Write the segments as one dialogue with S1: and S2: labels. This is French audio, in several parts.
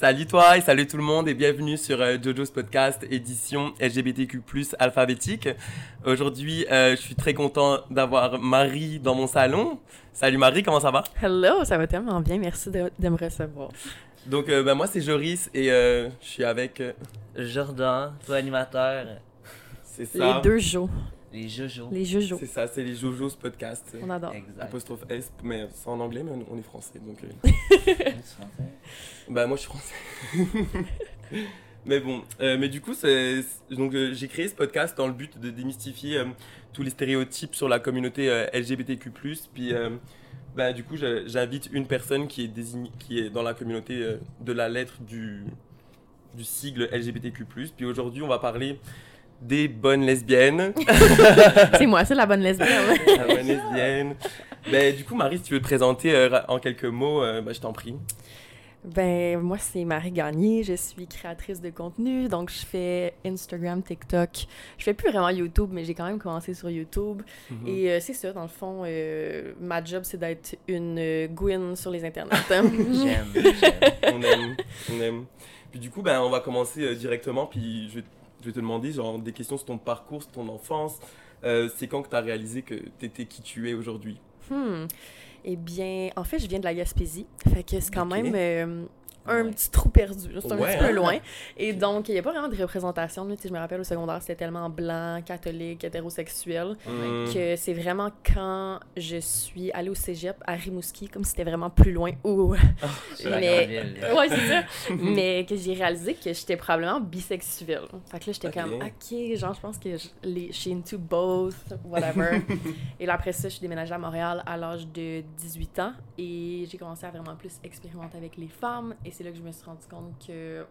S1: Salut toi et salut tout le monde et bienvenue sur euh, Jojo's podcast édition LGBTQ+ alphabétique. Aujourd'hui, euh, je suis très content d'avoir Marie dans mon salon. Salut Marie, comment ça va?
S2: Hello, ça va tellement bien, merci de, de me recevoir.
S1: Donc euh, ben, moi c'est Joris et euh, je suis avec euh,
S3: Jordan, toi animateur,
S1: c'est ça.
S2: Les deux jours,
S3: les Jojo.
S2: les Jojo.
S1: C'est ça, c'est les Jojo's podcast.
S2: On adore.
S3: Exact.
S1: Apostrophe S, mais c'est en anglais, mais on est français, donc... euh, Bah moi je suis français. mais bon, euh, mais du coup c'est c'est- donc euh, j'ai créé ce podcast dans le but de démystifier euh, tous les stéréotypes sur la communauté euh, LGBTQ+. Puis euh, bah, du coup j'invite une personne qui est désignée, qui est dans la communauté euh, de la lettre du du sigle LGBTQ+. Puis aujourd'hui on va parler des bonnes lesbiennes.
S2: C'est moi, c'est la bonne lesbienne.
S1: la bonne lesbienne. Ben, du coup Marie si tu veux te présenter euh, en quelques mots, euh, bah, je t'en prie.
S2: ben, moi, c'est Marie Gagné, je suis créatrice de contenu, donc je fais Instagram, TikTok. Je fais plus vraiment YouTube, mais j'ai quand même commencé sur YouTube.
S1: Mhm.
S2: Et euh, c'est ça, dans le fond, euh, ma job, c'est d'être une euh, Gwyn sur les internets. hein.
S3: J'aime, j'aime.
S1: on aime, on aime. Puis du coup, ben, on va commencer euh, directement, puis je vais, je vais te demander genre, des questions sur ton parcours, sur ton enfance. Euh, c'est quand que tu as réalisé que tu étais qui tu es aujourd'hui?
S2: Hmm. Eh bien, en fait, je viens de la Gaspésie. Fait que c'est quand même euh, un
S3: Ouais.
S2: petit trou perdu. C'est un
S1: Ouais,
S2: petit peu loin. Et donc, il n'y a pas vraiment de représentation. sais, je me rappelle au secondaire, c'était tellement blanc, catholique, hétérosexuel,
S1: Hum,
S2: que c'est vraiment quand je suis allée au cégep à Rimouski, comme si c'était vraiment plus loin. Ouh.
S3: C'est la
S2: Mais-
S3: ville.
S2: Ouais, c'est ça. Mais que j'ai réalisé que j'étais probablement bisexuelle. Fait que là, j'étais
S1: Ok.
S2: comme, OK, genre, je pense que je, les, suis into both, whatever. et là, après ça, je suis déménagée à Montréal à l'âge de 18 ans et j'ai commencé à vraiment plus expérimenter avec les femmes. Et c'est là que je me suis rendu compte que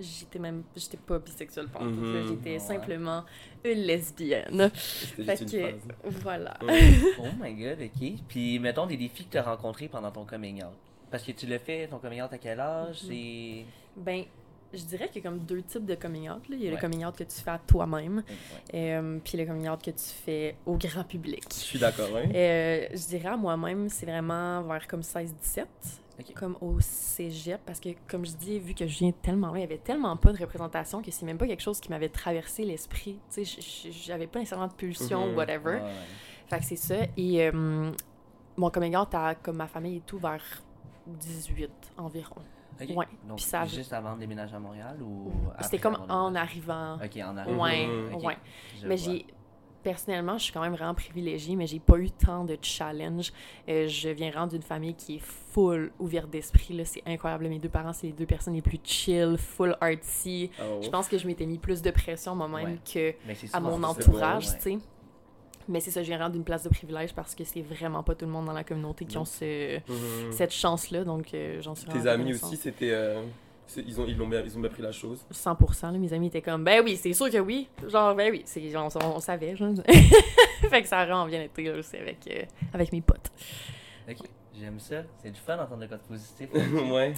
S2: j'étais même, j'étais pas bisexuelle, pas
S1: Mhm.
S2: J'étais
S3: Ouais.
S2: simplement une lesbienne. Fait
S1: juste une
S2: que, voilà.
S3: Oh my god, ok. Puis mettons des défis que tu as rencontrés pendant ton coming out. Parce que tu l'as fait, ton coming out à quel âge?
S2: Mhm.
S3: C'est.
S2: Ben, je dirais qu'il y a comme deux types de coming out. là. Il y a le coming out que tu fais à toi-même,
S3: Ouais.
S2: euh, puis le coming out que tu fais au grand public.
S1: Je suis d'accord, hein?
S2: Euh, je dirais à moi-même, c'est vraiment vers comme 16-17, Comme au cégep, parce que comme je dis, vu que je viens tellement loin, il y avait tellement pas de représentation que c'est même pas quelque chose qui m'avait traversé l'esprit. Tu sais, j'avais pas nécessairement de pulsion,
S1: Mhm.
S2: whatever.
S3: Ouais, ouais.
S2: Fait que c'est ça. Et euh, mon coming out à comme ma famille et tout vers 18 environ.
S3: Ok.
S2: Ouais.
S3: Donc,
S2: ça-
S3: juste avant de déménager à Montréal ou.
S2: C'était comme en arrivant.
S3: Ok, en arrivant.
S2: Ouais, ouais. Mais j'ai. Personnellement, je suis quand même vraiment privilégiée, mais j'ai pas eu tant de challenge. Euh, je viens vraiment d'une famille qui est full ouverte d'esprit. là. C'est incroyable. Mes deux parents, c'est les deux personnes les plus chill, full artsy.
S1: Oh.
S2: Je pense que je m'étais mis plus de pression moi-même
S3: Ouais.
S2: que à mon entourage, tu sais. Mais c'est ça, je viens vraiment d'une place de privilège parce que c'est vraiment pas tout le monde dans la communauté qui ont ce,
S1: Hum.
S2: cette chance-là. Donc, euh, j'en suis
S1: Tes amis aussi, c'était. euh, ils, ont, ils, l'ont bien, ils ont bien pris la chose.
S2: 100%, là, mes amis étaient comme, ben oui, c'est sûr que oui. Genre, ben oui, c'est, genre, on, on savait. Genre. fait que ça a vraiment bien été là, aussi avec, euh, avec mes potes.
S3: Ok, j'aime ça. C'est du fun d'entendre le code positif.
S1: ouais.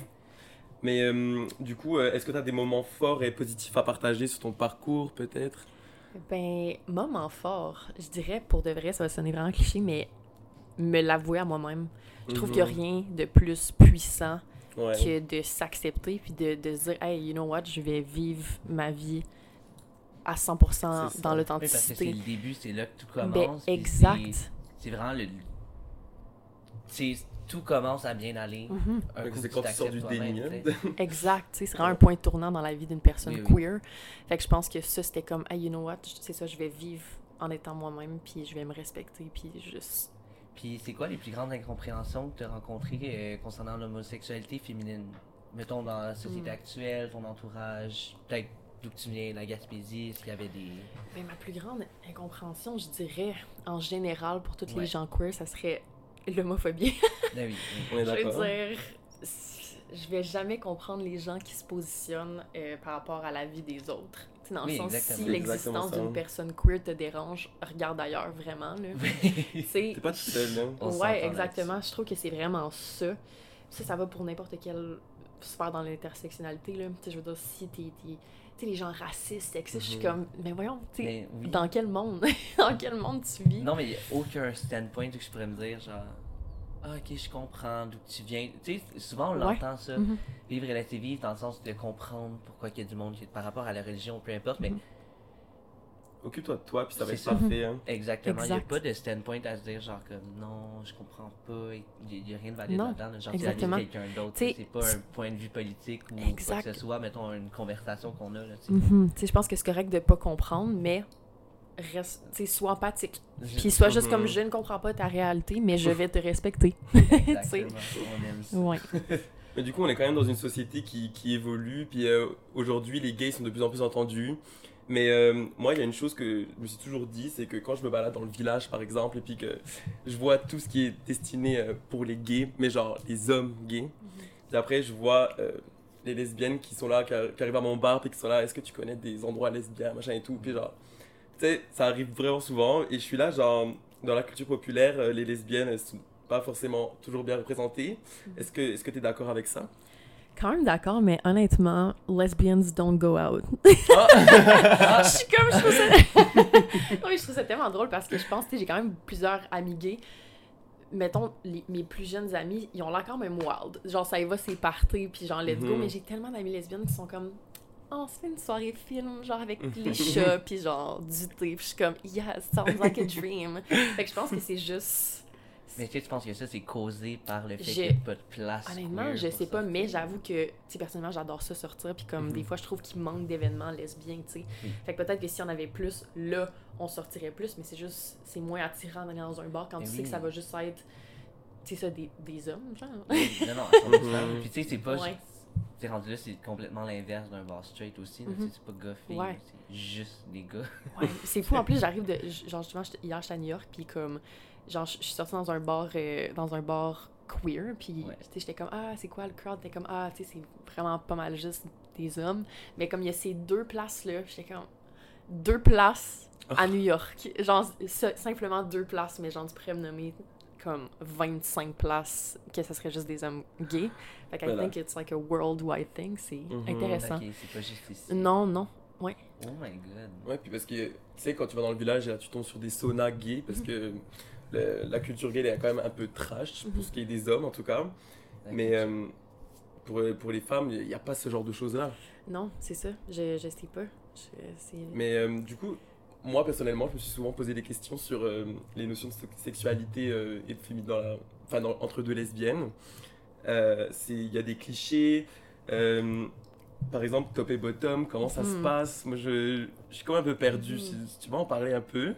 S1: Mais euh, du coup, euh, est-ce que tu as des moments forts et positifs à partager sur ton parcours, peut-être?
S2: Ben, moment fort, je dirais, pour de vrai, ça va sonner vraiment cliché, mais me l'avouer à moi-même. Je trouve qu'il n'y a
S1: Mhm.
S2: rien de plus puissant
S1: Ouais.
S2: que de s'accepter puis de, de se dire, hey, you know what, je vais vivre ma vie à 100%
S1: C'est ça.
S2: dans
S3: Oui, parce que c'est
S2: l'authenticité.
S3: le début, c'est là que tout
S2: Ben,
S3: commence.
S2: exact.
S3: c'est- vraiment le. C'est tout commence à bien aller.
S1: Que
S3: coup
S1: c'est
S3: tu
S1: quand tu sors du déni. hein.
S2: Exact, tu sais, c'est vraiment un point tournant dans la vie d'une personne
S3: Oui, oui.
S2: queer. Fait que je pense que ça, c'était comme, hey, you know what, c'est ça, je vais vivre en étant moi-même, puis je vais me respecter, puis juste...
S3: Puis c'est quoi les plus grandes incompréhensions que tu as rencontrées euh, concernant l'homosexualité féminine? Mettons dans la société
S2: Mm.
S3: actuelle, ton entourage, peut-être d'où tu viens, la Gaspésie, est-ce qu'il y avait des.
S2: Ben, ma plus grande incompréhension, je dirais, en général, pour toutes
S3: Ouais.
S2: les gens queer, ça serait l'homophobie.
S3: Ben oui.
S1: On est
S2: je veux dire, je vais jamais comprendre les gens qui se positionnent euh, par rapport à la vie des autres. Dans
S3: Oui,
S2: le sens,
S3: exactement.
S2: si l'existence d'une personne queer te dérange, regarde ailleurs, vraiment. Là.
S1: T'es pas tout seul, hein.
S3: On
S2: ouais, exactement. Je trouve que c'est vraiment ça. Ça, ça va pour n'importe quelle sphère dans l'intersectionnalité. Là. Je veux dire, si t'es. t'es- Tu sais, les gens racistes, sexistes, je suis
S1: Mhm.
S2: comme, mais voyons, tu sais,
S3: Mais oui.
S2: dans quel monde? dans quel monde tu vis?
S3: Non, mais il n'y a aucun standpoint où je pourrais me dire, genre, ah, ok, je comprends d'où tu viens. Tu sais, souvent on
S2: Ouais.
S3: l'entend ça.
S2: Mhm.
S3: Vivre et laisser vivre dans le sens de comprendre pourquoi il y a du monde par rapport à la religion, peu importe. Mais
S2: Mhm.
S1: Occupe-toi de toi, puis ça va être
S3: ça.
S1: parfait. hein.
S3: exactement, il n'y a pas de standpoint à se dire genre comme non, je comprends pas, il n'y a rien de valide là-dedans. là, Genre,
S2: exactement.
S3: c'est quelqu'un d'autre. C'est pas un point de vue politique ou quoi que ce soit, mettons une conversation qu'on a. Là, tu sais.
S2: Tu sais, je pense que c'est correct de pas comprendre, mais reste, sois empathique. Puis sois juste
S1: Mhm.
S2: comme je ne comprends pas ta réalité, mais je vais te respecter.
S3: On aime ça.
S2: Ouais.
S1: Mais du coup, on est quand même dans une société qui, qui évolue, puis euh, aujourd'hui, les gays sont de plus en plus entendus. Mais euh, moi, il y a une chose que je me suis toujours dit, c'est que quand je me balade dans le village, par exemple, et puis que je vois tout ce qui est destiné euh, pour les gays, mais genre les hommes gays, puis après, je vois les lesbiennes qui sont là, qui arrivent à mon bar, puis qui sont là, est-ce que tu connais des endroits lesbiens, machin et tout, puis genre, tu sais, ça arrive vraiment souvent, et je suis là, genre, dans la culture populaire, euh, les lesbiennes, elles sont pas forcément toujours bien représentées. Est-ce que est-ce que tu es d'accord avec ça?
S2: Quand même d'accord, mais honnêtement, lesbians don't go out.
S1: Ah!
S2: je suis comme, je trouve ça... oui, je trouve ça tellement drôle parce que je pense, tu sais, j'ai quand même plusieurs amis gays. Mettons, les- mes plus jeunes amis, ils ont l'air quand même wild. Genre, ça y va, c'est party, puis genre, let's go.
S1: Mhm.
S2: Mais j'ai tellement d'amis lesbiennes qui sont comme, oh, on se fait une soirée film, genre avec les chats, puis genre du thé. Puis je suis comme, yes, sounds like a dream. fait que je pense que c'est juste.
S3: Mais tu sais, tu penses que ça, c'est causé par le fait qu'il n'y a pas de place.
S2: Honnêtement, je sais pas,
S3: sortir?
S2: mais j'avoue que, tu sais, personnellement, j'adore ça sortir, puis comme
S1: Mhm.
S2: des fois, je trouve qu'il manque d'événements lesbiens, tu sais. Fait que peut-être que si on avait plus, là, on sortirait plus, mais c'est juste, c'est moins attirant d'aller dans un bar quand
S3: Mais
S2: tu sais que ça va juste être, tu sais, ça, des, des hommes, genre.
S3: Non, non, à 100%.
S1: Mhm.
S3: Puis tu sais, c'est pas.
S2: Ouais.
S3: T'es rendu là, c'est complètement l'inverse d'un bar straight aussi. sais, C'est pas gars filles,
S2: Ouais.
S3: c'est juste des gars.
S2: Ouais, c'est fou. En plus, j'arrive de. Genre, justement, hier, j'étais à New York, puis comme. Genre, je suis sortie dans un bar, euh, dans un bar queer, puis,
S3: Ouais.
S2: tu sais, j'étais comme, ah, c'est quoi le crowd? T'es comme, ah, tu sais, c'est vraiment pas mal juste des hommes. Mais comme il y a ces deux places-là, j'étais comme, deux places à New York. Genre, simplement deux places, mais genre, tu pourrais me nommer comme 25 places que ça serait juste des hommes gays. Fait que I
S1: Voilà.
S2: think it's like a worldwide thing. C'est
S1: Mhm.
S2: intéressant.
S3: Ok, c'est pas juste ici.
S2: Non, non.
S3: Oh my god.
S1: Ouais, puis parce que tu sais, quand tu vas dans le village, là, tu tombes sur des saunas gays parce que le- la culture gay elle est quand même un peu trash pour
S2: Mhm.
S1: ce qui est des hommes en tout cas. Mais euh, pour, pour les femmes, il n'y a pas ce genre de choses-là.
S2: Non, c'est ça. Je, je sais pas. Je-
S1: Mais euh, du coup, moi personnellement, je me suis souvent posé des questions sur euh, les notions de se- sexualité euh, et de féminin dans la- enfin, dans- entre deux lesbiennes. Euh, c'est- Il y a des clichés. euh, par exemple, top et bottom, comment ça se
S2: Mhm.
S1: passe? Moi, je, je suis quand même un peu perdu.
S2: Mhm.
S1: Si, si tu vas en parler un peu.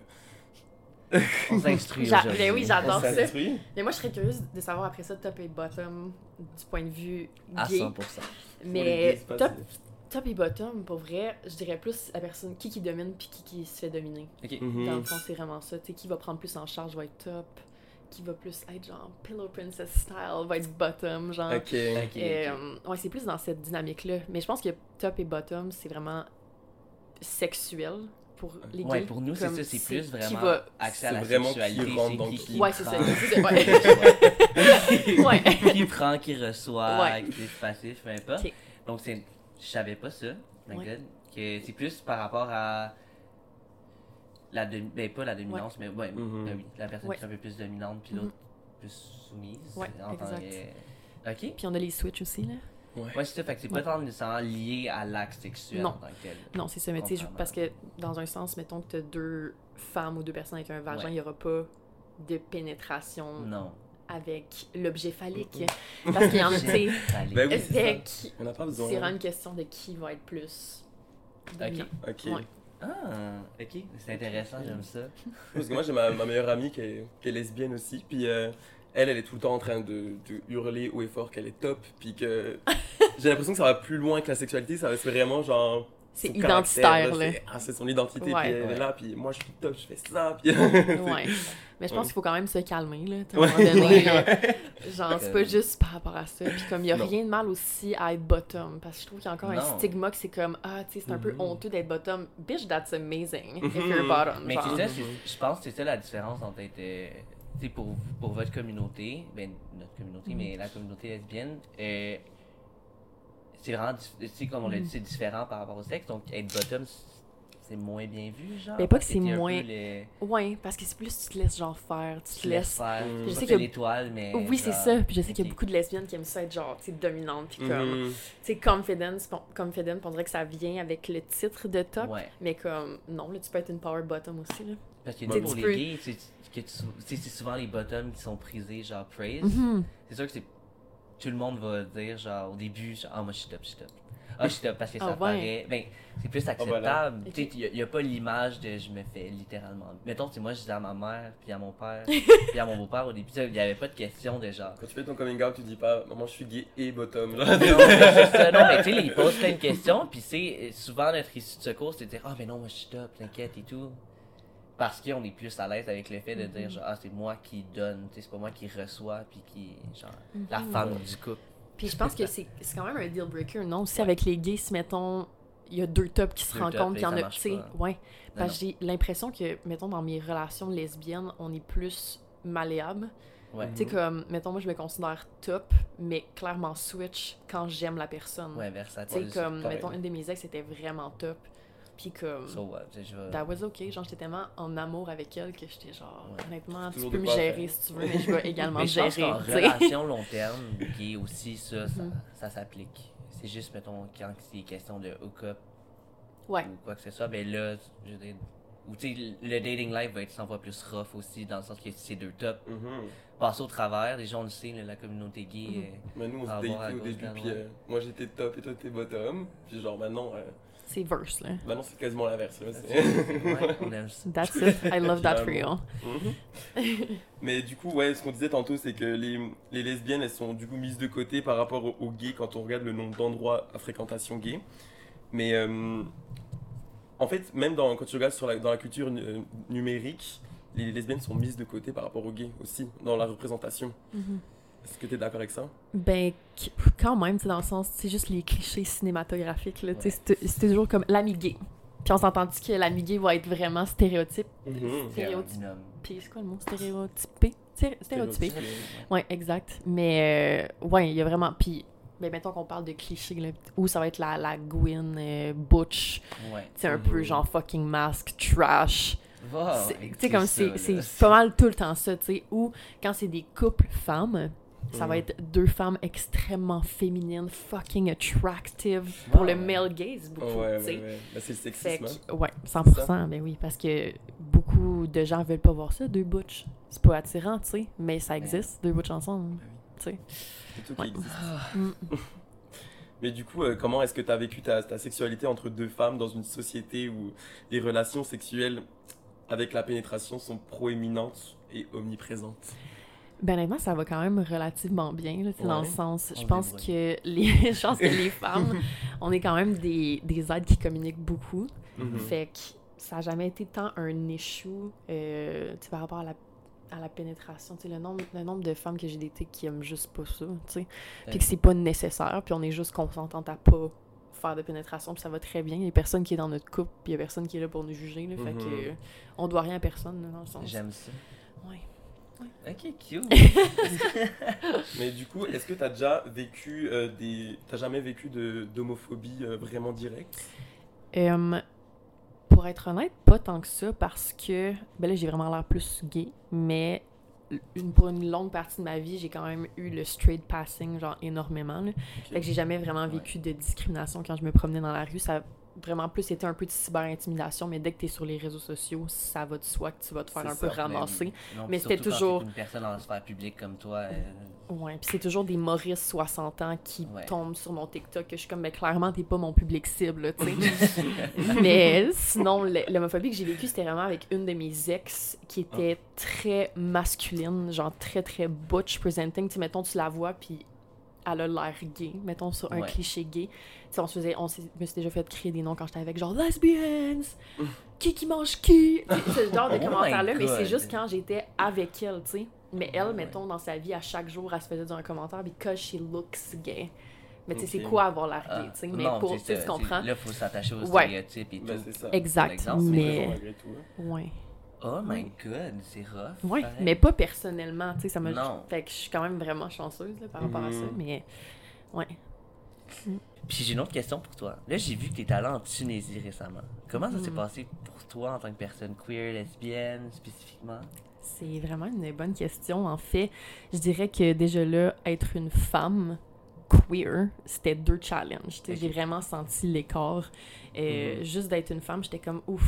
S3: On s'instruit aujourd'hui.
S2: ben oui, j'adore ça. Mais moi, je serais curieuse de savoir après ça, top et bottom, du point de vue
S3: À
S2: gay.
S3: 100%.
S1: les
S2: Mais top, top et bottom, pour vrai, je dirais plus la personne qui qui domine puis qui qui se fait dominer.
S3: Ok.
S1: Mhm.
S2: Dans le fond, c'est vraiment ça. Tu sais, qui va prendre plus en charge va être top. Qui va plus être genre Pillow Princess style va être bottom, genre.
S1: Ok.
S3: Ok,
S2: Et,
S3: ok.
S2: euh, ouais, c'est plus dans cette dynamique-là. Mais je pense que top et bottom, c'est vraiment sexuel pour les gays.
S3: Ouais, pour nous, c'est ça, c'est plus
S2: qui
S3: vraiment
S2: va-
S3: accès à la
S1: vraiment qui
S3: sexualité.
S1: rentre
S3: c'est
S1: dans
S3: qui,
S1: qui.
S3: qui
S2: Ouais, c'est ça.
S3: prend.
S2: c'est ça, ouais. Ouais.
S3: qui prend, qui reçoit,
S2: Ouais.
S3: actif, passif, peu importe.
S2: Ok.
S3: Donc, c'est, je savais pas ça, my
S2: Ouais.
S3: God, que c'est plus par rapport à la demi- ben pas la dominance, mais ouais, oui, la personne
S2: Ouais.
S3: qui est un peu plus dominante, puis l'autre plus soumise.
S2: Ouais,
S3: en
S2: exact.
S3: que- Ok.
S2: Puis on a les switch aussi, là.
S1: Ouais.
S3: Ouais, c'est ça, fait que c'est
S2: Ouais.
S3: pas tant nécessairement lié à l'acte sexuel
S2: Non.
S3: en tant que tel.
S2: Non, c'est ça, mais tu sais, parce que dans un sens, mettons que tu as deux femmes ou deux personnes avec un vagin, il
S3: Ouais.
S2: n'y aura pas de pénétration
S3: Non.
S2: Avec l'objet phallique. Parce qu'il y en a.
S1: Ben oui, c'est
S2: fait
S1: ça.
S2: que
S1: On n'a pas besoin.
S2: c'est vraiment une question de qui va être plus dominant.
S1: Ok.
S2: Ouais.
S3: Ah, ok, c'est intéressant, j'aime ça.
S1: Parce que moi, j'ai ma, ma meilleure amie qui est, qui est lesbienne aussi. Puis euh, elle, elle est tout le temps en train de, de hurler haut et fort qu'elle est top. Puis que j'ai l'impression que ça va plus loin que la sexualité. Ça va c'est vraiment genre.
S2: C'est identitaire, là.
S1: c'est- Ah, c'est son identité.
S2: Ouais.
S1: puis elle
S3: Ouais.
S1: est là. Puis moi, je suis top, je fais ça. Puis.
S2: Ouais. Mais je pense
S1: Ouais.
S2: qu'il faut quand même se calmer, là, à un
S1: Ouais,
S2: moment donné. Genre, c'est pas juste par rapport à ça. Puis comme il y a
S1: Non.
S2: rien de mal aussi à être bottom. Parce que je trouve qu'il y a encore un
S3: Non.
S2: stigma que c'est comme, ah, tu sais, c'est un peu
S1: Mhm.
S2: honteux d'être bottom. Bitch, that's amazing if you're bottom.
S3: Mais ça, c'est- je pense que c'est ça la différence entre être. euh, tu sais, pour, pour votre communauté, ben notre communauté,
S2: Mhm.
S3: mais la communauté lesbienne, euh, c'est vraiment. dif- Tu sais, comme on l'a dit, c'est différent par rapport au sexe. Donc, être bottom, c'est moins bien vu, genre.
S2: Ben, pas que c'est moins-
S3: le-
S2: Ouais, parce que c'est plus tu te laisses genre faire, tu
S3: tu
S2: te laisses.
S3: faire.
S1: Mm.
S3: Je
S1: Je
S3: sais que l'étoile, mais.
S2: Oui, c'est ça. Puis je sais qu'il y a beaucoup de lesbiennes qui aiment ça être genre, tu sais, dominante. Puis comme, tu sais, confidence, confident, on dirait que ça vient avec le titre de top.
S3: Ouais.
S2: Mais comme, non, là, tu peux être une power bottom aussi, là.
S3: Parce que
S1: bon.
S3: pour les
S2: peux-
S3: gays, c'est souvent les bottoms qui sont prisés, genre praise.
S2: Mhm.
S3: C'est sûr que c'est. Tout le monde va dire, genre, au début, genre, ah, moi je suis top, je suis top. Ah, je suis top parce que ça
S2: Ah, ouais?
S3: paraît. Ben, c'est plus acceptable.
S1: voilà.
S2: Ok.
S3: Tu sais, il n'y a, pas l'image de je me fais littéralement. Mettons, tu sais, moi, je disais à ma mère, puis à mon père, puis à mon beau-père au début, il n'y avait pas de question de genre.
S1: Quand tu fais ton coming out, tu dis pas maman je suis gay et bottom.
S3: non, mais c'est ça, non, mais tu sais, ils posent plein de questions, puis c'est souvent notre issue de secours, c'est de dire, ah, mais non, moi je suis top, t'inquiète et tout. Parce qu'on est plus à l'aise avec le fait de dire, genre, ah, c'est moi qui donne, tu c'est pas moi qui reçois, puis qui, genre, la
S2: Mhm.
S3: femme du couple.
S2: Puis je pense que c'est quand même un deal breaker, non? Aussi avec les gays, si mettons, il y a deux tops qui se
S3: Deux
S2: rencontrent, puis il y en a, tu sais, ouais.
S3: Non,
S2: Parce que j'ai l'impression que, mettons, dans mes relations lesbiennes, on est plus malléable.
S3: Ouais,
S2: Tu sais, comme, mettons, moi, je me considère top, mais clairement switch quand j'aime la personne.
S3: ouais,
S2: tu
S3: versatile.
S2: sais, comme, mettons, une de mes ex était vraiment top. Puis comme,
S3: So what, tu sais, je vais-
S2: that was okay. Genre, j'étais tellement en amour avec elle que j'étais genre,
S3: Ouais.
S2: honnêtement, tu peux me gérer
S1: faire.
S2: si tu veux, mais je vais également
S3: Mais je pense
S2: gérer. tu sais.
S3: relation long terme, qui est aussi ça, ça,
S2: Mhm.
S3: ça s'applique. C'est juste, mettons, quand c'est question de hook-up
S2: Ouais.
S3: ou quoi que ce soit, ben là, je veux dire, ou tu sais, le dating life va être 100 fois plus rough aussi, dans le sens que c'est deux tops,
S1: Mhm.
S3: passer au travers, les gens le savent, la communauté gay.
S2: Mhm.
S3: euh,
S1: Mais nous on se datait au début, puis euh, moi j'étais top et toi t'es bottom. Puis genre maintenant, euh,
S2: C'est verse, là.
S1: maintenant c'est quasiment l'inverse. là, c'est-
S3: ouais, on aime ça.
S2: That's it. I love that for you.
S1: Mhm. Mais du coup, ouais, ce qu'on disait tantôt, c'est que les, les lesbiennes, elles sont du coup mises de côté par rapport aux, aux gays quand on regarde le nombre d'endroits à fréquentation gay. Mais euh, en fait, même dans, quand tu regardes sur la, dans la culture euh, numérique, les lesbiennes sont mises de côté par rapport aux gays aussi, dans la représentation.
S2: Mhm.
S1: Est-ce que tu es d'accord avec ça?
S2: Ben, qu- quand même, dans le sens, c'est juste les clichés cinématographiques, là. Tu sais, c'est- c'est toujours comme l'ami gay. Puis on s'entend-tu que l'ami gay va être vraiment stéréotype? Stéréotype.
S3: Un homme.
S2: Puis c'est quoi le mot? Stéréotypé? Sté- Stéréotypé.
S1: Stéréotypé.
S2: Ouais, exact. Mais, euh, ouais, il y a vraiment. Puis, ben, mettons qu'on parle de clichés, là, où ça va être la, la Gwyn euh, Butch.
S3: Ouais.
S2: C'est un
S1: Mhm.
S2: peu genre fucking mask, trash.
S3: Va,
S2: C'est-
S3: ouais,
S2: tu sais, comme
S3: ça,
S2: c'est
S3: là.
S2: c'est pas mal tout le temps ça, tu sais. Ou quand c'est des couples femmes, ça va
S1: Mhm.
S2: être deux femmes extrêmement féminines, fucking attractive pour le male gaze,
S1: Oh,
S2: beaucoup,
S1: ouais,
S2: tu sais.
S1: ouais, ouais. Bah, c'est le sexisme. hein.
S2: que, ouais, 100%, ben oui, parce que beaucoup de gens veulent pas voir ça, deux butch. C'est pas attirant, tu sais, mais ça existe, deux butch ensemble, tu sais.
S1: C'est tout qui existe.
S2: Mm.
S1: Mais du coup, euh, comment est-ce que tu as vécu ta, ta sexualité entre deux femmes dans une société où les relations sexuelles avec la pénétration sont proéminentes et omniprésentes?
S2: Ben honnêtement, ça va quand même relativement bien, là, tu sais, dans le
S1: Ouais.
S2: sens, je
S3: se
S2: pense que les, je pense que les femmes, on est quand même des, des êtres qui communiquent beaucoup.
S1: Mhm.
S2: Fait que ça n'a jamais été tant un issue euh, par rapport à la, à la pénétration. Tu sais, le nombre, le nombre de femmes que j'ai datées qui aiment juste pas ça, tu sais. Puis que c'est pas nécessaire, puis on est juste consentante à pas faire de pénétration, puis ça va très bien. Il y a personne qui est dans notre couple, puis il y a personne qui est là pour nous juger, là, fait
S1: Mhm.
S2: que on doit rien à personne, là, dans le sens.
S3: J'aime ça.
S2: Ouais.
S3: Ok, cute.
S1: Mais du coup, est-ce que tu as déjà vécu euh, des. T'as jamais vécu de- d'homophobie euh, vraiment directe?
S2: Euh, pour être honnête, pas tant que ça, parce que, ben là, j'ai vraiment l'air plus gay, mais une, pour une longue partie de ma vie, j'ai quand même eu le straight passing, genre énormément. Là. Fait que j'ai jamais vraiment vécu de discrimination quand je me promenais dans la rue. Ça vraiment plus été un peu de cyber-intimidation, mais dès que tu es sur les réseaux sociaux, ça va de soi que tu vas te faire un
S1: ça,
S2: peu ramasser.
S3: Non,
S2: Mais
S3: puis
S2: c'était
S3: quand
S2: toujours-
S3: une personne la sphère publique comme toi. euh,
S2: Ouais, puis c'est toujours des Maurice 60 ans qui
S3: Ouais.
S2: tombent sur mon TikTok que je suis comme, mais clairement, t'es pas mon public cible, tu sais. mais sinon, l'homophobie que j'ai vécue, c'était vraiment avec une de mes ex qui était très masculine, genre très, très butch presenting. Tu sais, mettons, tu la vois, puis elle a l'air gay, mettons, sur un
S3: Ouais.
S2: cliché gay. Tu sais, on se faisait, on me suis déjà fait créer des noms quand j'étais avec, genre lesbians, qui qui mange qui, ce genre de
S3: Oh
S2: commentaires-là, mais c'est juste quand j'étais avec elle, tu sais. Mais elle,
S3: Ouais.
S2: mettons, dans sa vie, à chaque jour, elle se faisait dire un commentaire because she looks gay. Mais tu sais, c'est quoi avoir l'air
S3: ah,
S2: gay, tu sais? Mais
S3: non,
S2: pour, tu comprends?
S3: Là, il faut s'attacher aux
S2: Ouais.
S3: stéréotypes et
S1: Bah,
S3: tout.
S1: ça.
S2: Exact,
S3: exemple,
S2: mais... Ouais.
S3: Oh my god, c'est rough.
S2: Ouais,
S3: pareil.
S2: mais pas personnellement, tu sais, ça m'a...
S3: Non.
S2: Fait que je suis quand même vraiment chanceuse, là, par rapport à ça,
S1: Mhm.
S2: mais... Ouais.
S3: Puis j'ai une autre question pour toi. Là, j'ai vu que tu es allé en Tunisie récemment. Comment ça s'est
S2: Mhm.
S3: passé pour toi en tant que personne queer, lesbienne, spécifiquement?
S2: C'est vraiment une bonne question. En fait, je dirais que déjà là, être une femme queer, c'était deux challenges. Tu sais,
S3: Ok.
S2: J'ai vraiment senti l'écart. Euh,
S3: Mhm.
S2: Juste d'être une femme, j'étais comme ouf.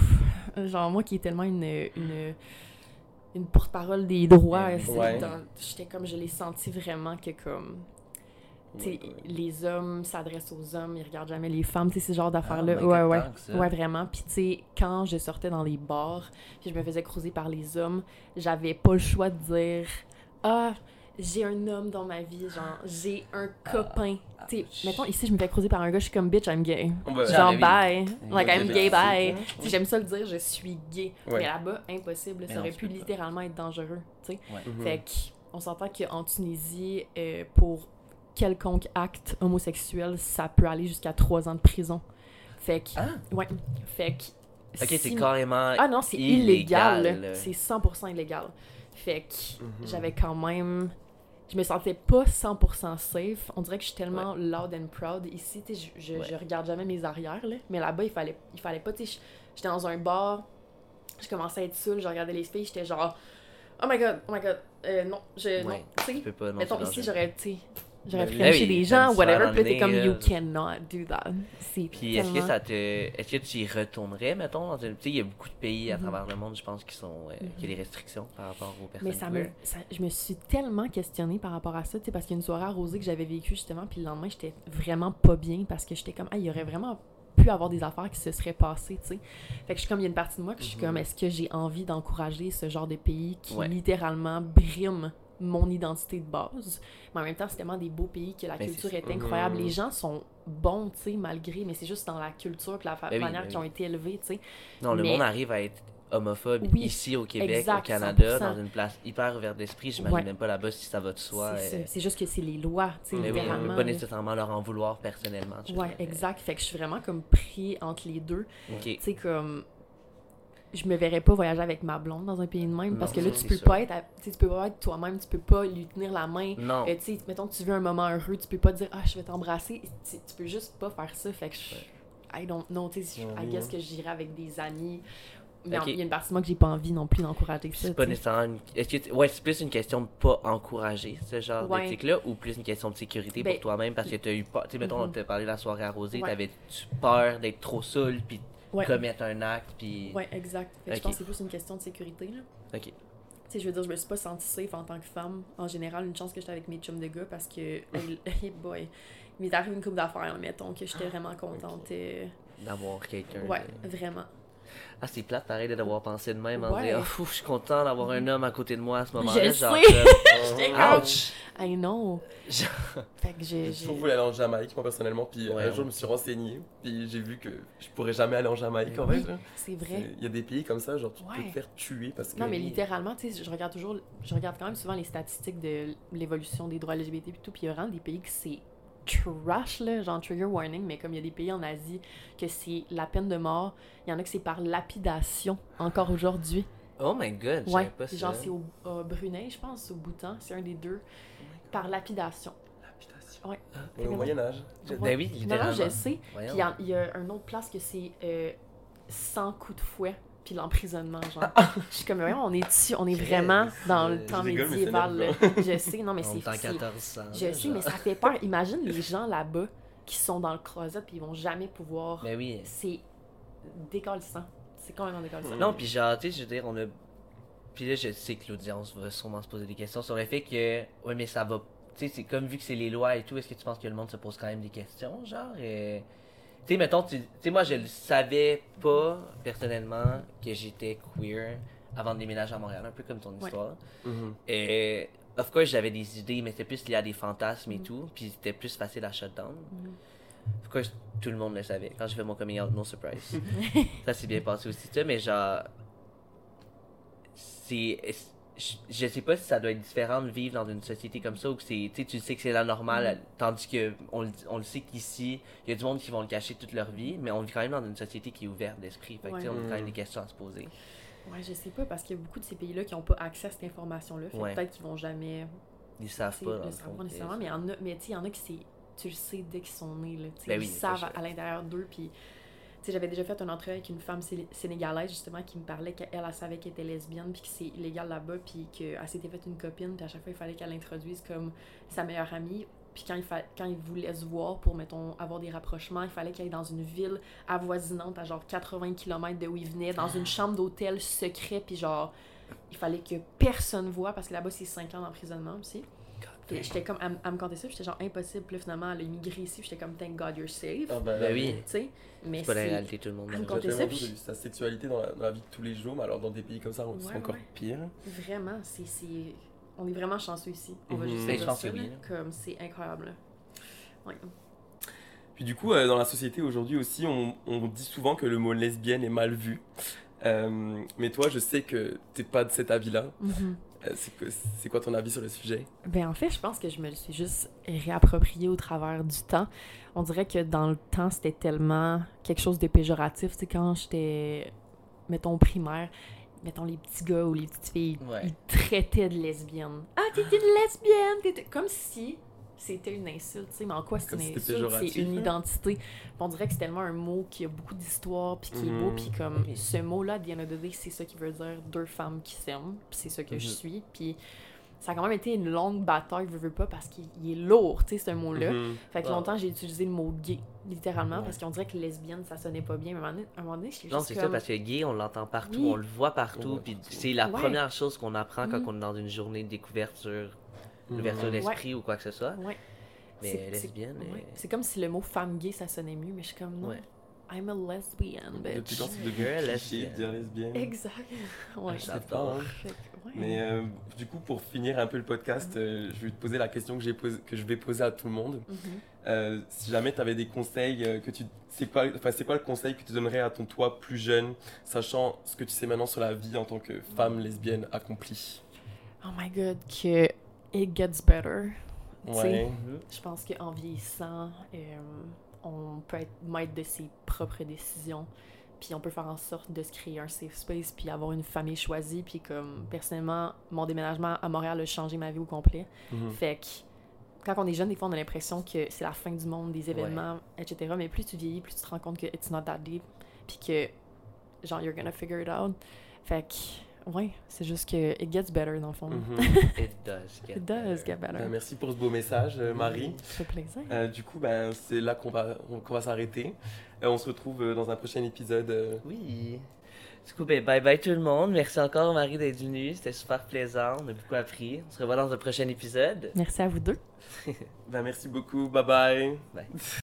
S2: Genre, moi qui est tellement une. une une porte-parole des droits,
S3: Ouais.
S1: Ouais.
S2: j'étais comme, je l'ai senti vraiment que comme, tu sais,
S1: my God.
S2: les hommes s'adressent aux hommes, ils regardent jamais les femmes, tu sais, ce genre d'affaires-là.
S3: Ah, my
S2: ouais, ouais. Ouais, vraiment. Puis, tu sais, quand je sortais dans les bars, puis je me faisais croiser par les hommes, j'avais pas le choix de dire Ah, j'ai un homme dans ma vie, genre, j'ai un copain. tu sais, mettons, ici, je me fais croiser par un gars, je suis comme bitch, I'm gay.
S1: Bah,
S3: Genre,
S2: bye.
S3: Ouais,
S2: Like, I'm gay, bye.
S3: Ouais.
S2: Tu sais, J'aime ça le dire, je suis gay.
S1: Ouais.
S2: Mais là-bas, impossible.
S3: Mais
S2: Ça
S3: non,
S2: aurait pu
S3: pas.
S2: littéralement être dangereux, tu sais.
S1: Mhm.
S2: Fait qu'on s'entend qu'en Tunisie, euh, pour quelconque acte homosexuel, ça peut aller jusqu'à trois ans de prison. Fait que,
S3: Ah!
S2: ouais. Fait que.
S3: Ok,
S2: si-
S3: c'est carrément.
S2: Ah non, c'est
S3: illégal.
S2: C'est 100% illégal. Fait que
S1: Mhm.
S2: j'avais quand même. Je me sentais pas 100% safe. On dirait que je suis tellement loud and proud ici. Je, je,
S3: Ouais.
S2: je regarde jamais mes arrières. Là. Mais là-bas, il fallait, il fallait pas. J'étais dans un bar. Je commençais à être saoule. Je regardais les filles. J'étais genre. Oh my god, oh my god. Euh, non, je. Non,
S3: Ouais.
S2: tu
S3: peux pas, non,
S2: Mettons, ici, j'aurais, tu j'aurais
S1: Ben
S2: frenché des gens, whatever. Puis t'es comme, you
S3: là.
S2: cannot do that. C'est
S3: Puis est-ce que ça te. Est-ce que tu y retournerais, mettons, dans une. Tu sais, il y a beaucoup de pays à
S2: Mhm.
S3: travers le monde, je pense, qui sont. euh, qui a des restrictions par rapport aux personnes.
S2: Mais ça me, je me suis tellement questionnée par rapport à ça, tu sais, parce qu'il y a une soirée arrosée que j'avais vécue justement, puis le lendemain, j'étais vraiment pas bien parce que j'étais comme, ah, il y aurait vraiment pu avoir des affaires qui se seraient passées, tu sais. Fait que je suis comme, il y a une partie de moi que je suis comme, est-ce que j'ai envie d'encourager ce genre de pays qui
S3: Ouais.
S2: littéralement briment mon identité de base? Mais en même temps, c'est tellement des beaux pays que la
S3: Mais
S2: culture est incroyable. Les gens sont bons, tu sais, malgré, mais c'est juste dans la culture, la fa-
S3: Ben oui,
S2: manière
S3: ben
S2: qu'ils ont
S3: oui.
S2: été élevés, tu sais.
S3: Non, le
S2: Mais-
S3: monde arrive à être homophobe
S2: Oui,
S3: ici au Québec, au Canada,
S2: 100%.
S3: dans une place hyper ouverte d'esprit. J'imagine
S2: Ouais.
S3: même pas là-bas si ça va de soi.
S2: C'est
S3: euh,
S2: juste que c'est les lois, tu sais,
S1: Mais
S3: Mais oui, peut pas nécessairement leur en vouloir personnellement.
S2: Ouais, exact. Fait que je suis vraiment comme pris entre les deux.
S3: Ok.
S2: Tu sais, comme. Je me verrais pas voyager avec ma blonde dans un pays de même parce
S3: Non,
S2: que là, tu peux pas être. à- Tu peux pas être toi-même, tu peux pas lui tenir la main.
S3: Non.
S2: Euh, tu sais, mettons que tu veux un moment heureux, tu peux pas dire Ah, je vais t'embrasser. Tu, tu peux juste pas faire ça. Fait que je. I don't know, tu sais,
S1: Ouais,
S2: I guess que j'irai avec des amis. Mais
S3: Ok.
S2: il y a une partie de moi que j'ai pas envie non plus d'encourager ça.
S3: c'est pas nécessairement une... Est-ce que ouais, c'est plus une question de pas encourager ce genre
S2: Ouais.
S3: d'éthique-là ou plus une question de sécurité
S2: Ben-
S3: pour toi-même parce que tu as eu peur. Tu sais, mettons, on
S2: Mhm.
S3: t'a parlé de la soirée arrosée,
S2: Ouais.
S3: t'avais-tu peur d'être trop saoul puis
S2: Ouais.
S3: commettre un acte puis.
S2: Ouais, exact. Fait que
S3: Ok.
S2: Je pense que c'est plus une question de sécurité. Là.
S3: Ok.
S2: Tu sais, je veux dire, je me suis pas sentie safe en tant que femme. En général, une chance que j'étais avec mes chums de gars parce que, hey boy, il m'est arrivé une coupe d'affaires, mettons, que j'étais vraiment contente. euh,
S3: D'avoir quelqu'un.
S2: Ouais,
S3: de-
S2: vraiment.
S3: Ah, c'est plate pareil de d'avoir pensé de même en
S2: Ouais.
S3: disant, oh, je suis content d'avoir un homme à côté de moi à ce moment-là.
S2: Je
S3: genre,
S2: sais.
S1: Ah,
S2: comme-
S3: Ouch!
S2: I know.
S3: Genre-
S2: Fait que j'ai.
S1: Toujours voulu aller en Jamaïque, moi personnellement. Puis
S3: Ouais,
S1: un jour, je me suis renseigné. Puis j'ai vu que je pourrais jamais aller en Jamaïque en
S2: Oui,
S1: fait. là.
S2: c'est vrai.
S1: Il y a des pays comme ça, genre tu peux te faire tuer parce que.
S2: Non, mais littéralement, tu sais, je regarde toujours, je regarde quand même souvent les statistiques de l'évolution des droits LGBT et tout, puis il y a vraiment des pays que c'est trash, là, genre trigger warning, mais comme il y a des pays en Asie que c'est la peine de mort, il y en a que c'est par lapidation encore aujourd'hui.
S3: Oh my god, je
S2: Ouais,
S3: pas ça.
S2: genre c'est au au Brunei, je pense, au Bhoutan, c'est un des deux, par lapidation.
S1: Lapidation.
S2: Ouais.
S3: Ah,
S1: Au Moyen-Âge.
S3: Ben oui,
S2: Non, non,
S3: littéralement.
S2: je sais. Puis il y a- il y, a un autre place que c'est euh, 100 coups de fouet, puis l'emprisonnement, genre. je suis comme, on est dessus, on est vraiment dans le temps
S1: rigole, mais
S2: médiéval. Je sais, non, mais c'est...
S3: 1400.
S2: Je sais, mais ça fait peur. Imagine les gens là-bas qui sont dans le closet puis ils vont jamais pouvoir...
S3: Ben oui.
S2: C'est décalissant. C'est complètement décalissant.
S3: Non, puis genre, tu sais, je veux dire, on a. Puis là, je sais que l'audience va sûrement se poser des questions sur le fait que. Ouais, mais ça va. Tu sais, c'est comme vu que c'est les lois et tout, est-ce que tu penses que le monde se pose quand même des questions, genre euh, Tu sais, mettons, tu tu sais, moi, je le savais pas, personnellement, que j'étais queer avant de déménager à Montréal, un peu comme ton
S2: Ouais.
S3: histoire.
S1: Mhm.
S3: Et. Of course, j'avais des idées, mais c'était plus lié à des fantasmes et
S2: Mhm.
S3: tout, puis c'était plus facile à shut down.
S2: Mhm.
S3: Of course, tout le monde le savait. Quand j'ai fait mon coming out, no surprise. ça s'est bien passé aussi, ça, mais genre. C'est. Je, je sais pas si ça doit être différent de vivre dans une société comme ça ou que c'est. Tu sais, tu sais que c'est la normale, tandis que on, le- on le sait qu'ici, il y a du monde qui vont le cacher toute leur vie, mais on vit quand même dans une société qui est ouverte d'esprit. Fait que, tu sais, on a quand même des questions à se poser.
S2: Ouais, je sais pas, parce qu'il y a beaucoup de ces pays-là qui n'ont pas accès à cette que
S3: Ouais.
S2: peut-être qu'ils vont jamais
S3: Ils savent pas.
S2: le savoir nécessairement, mais il y en a, mais tu il y en a qui c'est tu le sais dès qu'ils sont nés. Là,
S3: Ben oui,
S2: ils savent à l'intérieur d'eux. Puis, j'avais déjà fait un entrevue avec une femme sé- sénégalaise, justement, qui me parlait qu'elle, elle savait qu'elle était lesbienne, puis que c'est illégal là-bas, puis qu'elle s'était faite une copine, puis à chaque fois, il fallait qu'elle l'introduise comme sa meilleure amie. Puis quand il, fa... voulait se voir pour, mettons, avoir des rapprochements, il fallait qu'elle aille dans une ville avoisinante à genre 80 km de où il venait, dans une chambre d'hôtel secret, puis genre, il fallait que personne voit, parce que là-bas, c'est 5 ans d'emprisonnement aussi. Puis j'étais comme, elle, elle me contait ça, puis j'étais genre impossible. Puis finalement, elle a immigré ici, puis j'étais comme, thank God you're safe.
S1: Ah, bah,
S3: Ben oui.
S2: Tu sais, mais
S3: C'est pas la réalité, tout le monde.
S2: Quand t'es
S1: tellement
S2: ça, puis-
S1: sa sexualité dans la, dans la vie de tous les jours, mais alors dans des pays comme ça, c'est
S2: Ouais,
S1: encore
S2: ouais.
S1: pire.
S2: Vraiment, c'est. c'est- On est vraiment chanceux ici. On va
S1: Mhm.
S2: juste
S1: Ben,
S2: dire
S3: oui,
S2: là. Comme, c'est incroyable. Ouais.
S1: Puis du coup, euh, dans la société aujourd'hui aussi, on, on dit souvent que le mot lesbienne est mal vu. Euh, mais toi, je sais que t'es pas de cet avis-là. Que- c'est quoi ton avis sur le sujet?
S2: Ben en fait, je pense que je me le suis juste réapproprié au travers du temps. On dirait que dans le temps, c'était tellement quelque chose de péjoratif. Tu sais, quand j'étais, mettons, primaire, mettons, les petits gars ou les petites filles,
S3: Ouais.
S2: ils traitaient de lesbienne. Ah, t'es une lesbienne! Comme si c'était une insulte, tu sais. Mais en quoi c'est une insulte? C'est une
S1: hein.
S2: identité. Puis on dirait que c'est tellement un mot qui a beaucoup d'histoire, puis qui est beau,
S1: Mhm.
S2: puis comme ce mot-là, à the end of the day, c'est ça qui veut dire deux femmes qui s'aiment, puis c'est ça que je
S1: Mhm.
S2: suis. Puis ça a quand même été une longue bataille, veux, veux pas, parce qu'il il est lourd, tu sais, ce mot-là.
S1: Mhm.
S2: Fait que
S3: Ah.
S2: longtemps, j'ai utilisé le mot gay, littéralement,
S1: Ouais.
S2: parce qu'on dirait que lesbienne, ça sonnait pas bien. Mais à un moment donné, donné, j'étais
S3: Non,
S2: juste
S3: c'est
S2: comme...
S3: ça, parce que gay, on l'entend partout,
S2: Oui.
S3: on le voit partout, puis c'est la
S2: Ouais.
S3: première chose qu'on apprend quand
S2: Mhm.
S3: on est dans une journée de découverte sur. L'ouverture d'esprit ou quoi que ce soit.
S2: Ouais.
S3: Mais
S2: C'est- c'est-
S3: lesbienne,
S2: ouais. C'est comme si le mot femme gay, ça sonnait mieux, mais je suis comme, non,
S3: Ouais.
S2: I'm a lesbian,
S1: Depuis
S2: bitch.
S1: quand c'est devenu cliché de dire lesbienne
S2: Exact. Ouais.
S1: Je sais pas, hein.
S2: Ouais.
S1: Mais euh, du coup, pour finir un peu le podcast, euh, je vais te poser la question que, que je vais poser à tout le monde.
S2: Mhm.
S1: Euh, si jamais tu avais des conseils, euh, que tu, c'est quoi, enfin, c'est quoi le conseil que tu donnerais à ton toi plus jeune, sachant ce que tu sais maintenant sur la vie en tant que femme lesbienne accomplie?
S2: Oh my god, que it gets better.
S1: Ouais.
S2: Je pense qu'en vieillissant, euh, on peut être maître de ses propres décisions. Puis on peut faire en sorte de se créer un safe space, puis avoir une famille choisie. Puis comme, personnellement, mon déménagement à Montréal a changé ma vie au complet.
S1: Mhm.
S2: Fait que quand on est jeune, des fois, on a l'impression que c'est la fin du monde, des événements, etc. Mais plus tu vieillis, plus tu te rends compte que it's not that deep. Puis que, genre, you're gonna figure it out. Fait que, ouais, c'est juste que it gets better, dans le fond.
S1: Mhm.
S3: It does get
S2: It does
S3: better.
S2: get better.
S1: Ben, merci pour ce beau message, euh, Marie.
S2: Ça fait plaisir.
S1: Euh, du coup, ben, c'est là qu'on va, qu'on va s'arrêter. Euh, on se retrouve dans un prochain épisode.
S3: Oui. Du coup, ben, bye bye tout le monde. Merci encore, Marie, d'être venue. C'était super plaisant. On a beaucoup appris. On se revoit dans un prochain épisode.
S2: Merci à vous deux.
S1: Ben, merci beaucoup. Bye bye.
S3: Bye.